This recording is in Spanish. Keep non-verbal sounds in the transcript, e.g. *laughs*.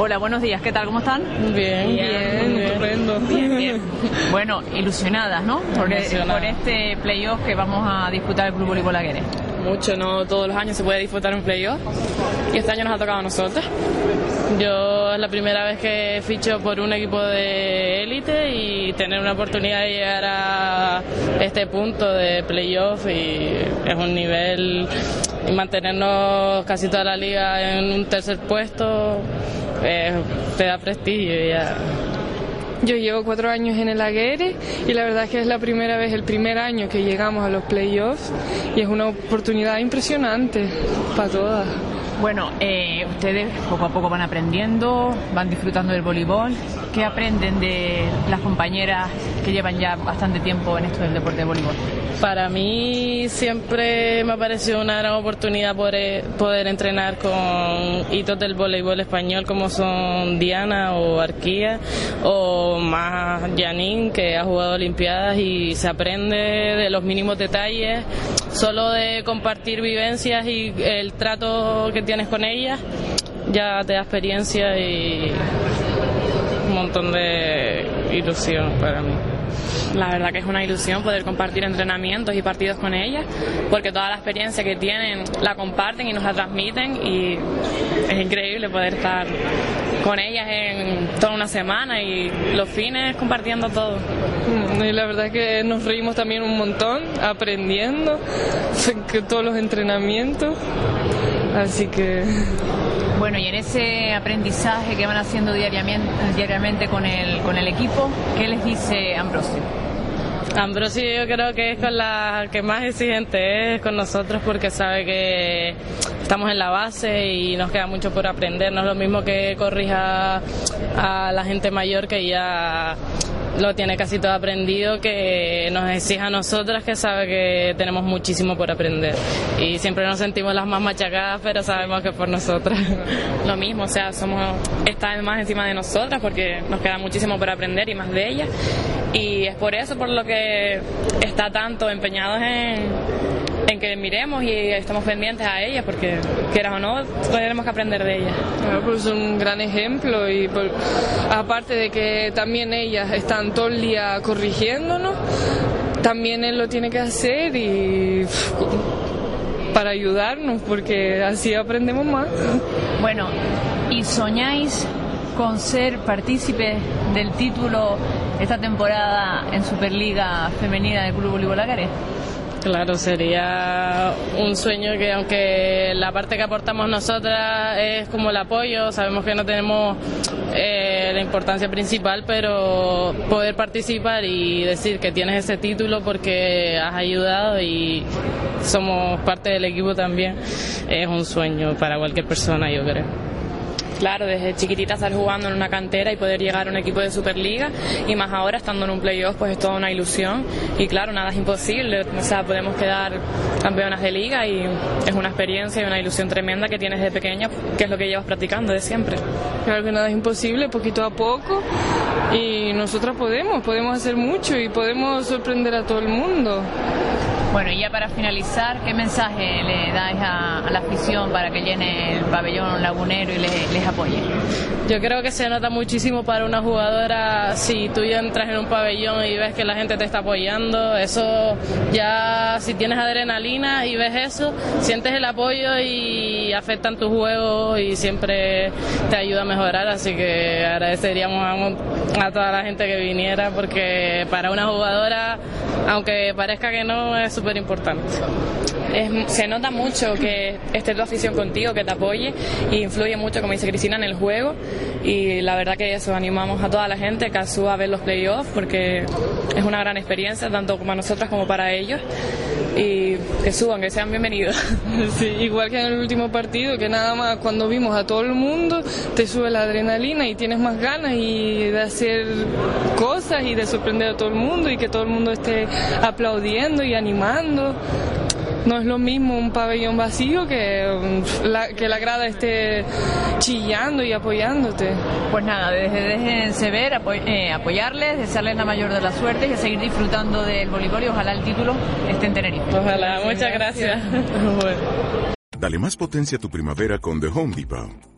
Hola, buenos días, ¿qué tal? ¿Cómo están? Bien, bien, bien, estupendo. Bien, bien. Bueno, ilusionadas, ¿no? Por, Emocionada. por este playoff que vamos a disputar el Club Voleibol Aguirre. Mucho, no todos los años se puede disfrutar un playoff y este año nos ha tocado a nosotros. Yo es la primera vez que ficho por un equipo de élite y tener una oportunidad de llegar a este punto de playoff y es un nivel y mantenernos casi toda la liga en un tercer puesto eh, te da prestigio ya. Yo llevo cuatro años en el Aguere y la verdad es que es la primera vez, el primer año que llegamos a los playoffs y es una oportunidad impresionante para todas. Bueno, eh, ustedes poco a poco van aprendiendo, van disfrutando del voleibol. ¿Qué aprenden de las compañeras que llevan ya bastante tiempo en esto del deporte de voleibol? Para mí siempre me ha parecido una gran oportunidad poder, poder entrenar con hitos del voleibol español como son Diana o Arquía o más Janine que ha jugado Olimpiadas y se aprende de los mínimos detalles, solo de compartir vivencias y el trato que tienes con ellas ya te da experiencia y un montón de ilusión para mí. La verdad que es una ilusión poder compartir entrenamientos y partidos con ellas, porque toda la experiencia que tienen la comparten y nos la transmiten y es increíble poder estar con ellas en toda una semana y los fines compartiendo todo. Mm, Y la verdad que nos reímos también un montón, aprendiendo *laughs* que todos los entrenamientos. Así que *laughs* Bueno, y en ese aprendizaje que van haciendo diariamente, diariamente con, el, con el equipo, ¿qué les dice Ambrosio? Ambrosio yo creo que es con la que más exigente es con nosotros porque sabe que estamos en la base y nos queda mucho por aprender. No es lo mismo que corrija a la gente mayor que ya lo tiene casi todo aprendido, que nos exija a nosotras que sabe que tenemos muchísimo por aprender. Y siempre nos sentimos las más machacadas, pero sabemos que por nosotras. *laughs* Lo mismo, o sea, somos están más encima de nosotras porque nos queda muchísimo por aprender y más de ellas. Y es por eso por lo que está tanto empeñados en, en que miremos y estamos pendientes a ellas, porque quieras o no, tenemos que aprender de ellas. Claro, pues es un gran ejemplo y por- aparte de que también ellas están todo el día corrigiéndonos, también él lo tiene que hacer y para ayudarnos porque así aprendemos más. Bueno, ¿y soñáis con ser partícipes del título esta temporada en Superliga Femenina del Club Voleibol Aguirre? Claro, sería un sueño que aunque la parte que aportamos nosotras es como el apoyo, sabemos que no tenemos eh, la importancia principal, pero poder participar y decir que tienes ese título porque has ayudado y somos parte del equipo también, es un sueño para cualquier persona, yo creo. Claro, desde chiquitita estar jugando en una cantera y poder llegar a un equipo de Superliga y más ahora estando en un playoff pues es toda una ilusión y claro, nada es imposible, o sea, podemos quedar campeonas de liga y es una experiencia y una ilusión tremenda que tienes de pequeña, que es lo que llevas practicando de siempre. Claro que nada es imposible, poquito a poco y nosotras podemos, podemos hacer mucho y podemos sorprender a todo el mundo. Bueno, y ya para finalizar, ¿qué mensaje le dais a, a la afición para que llene el pabellón lagunero y les, les apoye? Yo creo que se nota muchísimo para una jugadora si tú ya entras en un pabellón y ves que la gente te está apoyando, eso ya si tienes adrenalina y ves eso, sientes el apoyo y afectan tu juego y siempre te ayuda a mejorar, así que agradeceríamos a, a toda la gente que viniera porque para una jugadora, aunque parezca que no, es súper importante. Se nota mucho que esté tu afición contigo, que te apoye y influye mucho, como dice Cristina, en el juego. Y la verdad que eso, animamos a toda la gente que a ver los playoffs porque es una gran experiencia, tanto para nosotras como para ellos. y que suban, que sean bienvenidos. *laughs* Sí, igual que en el último partido, que nada más cuando vimos a todo el mundo, te sube la adrenalina y tienes más ganas y de hacer cosas y de sorprender a todo el mundo y que todo el mundo esté aplaudiendo y animando. No es lo mismo un pabellón vacío que la, que la grada esté chillando y apoyándote. Pues nada, déjense ver, eh, apoyarles, desearles la mayor de las suertes y a seguir disfrutando del voleibol y ojalá el título esté en Tenerife. Ojalá, muchas gracias. *laughs* Dale más potencia a tu primavera con The Home Depot.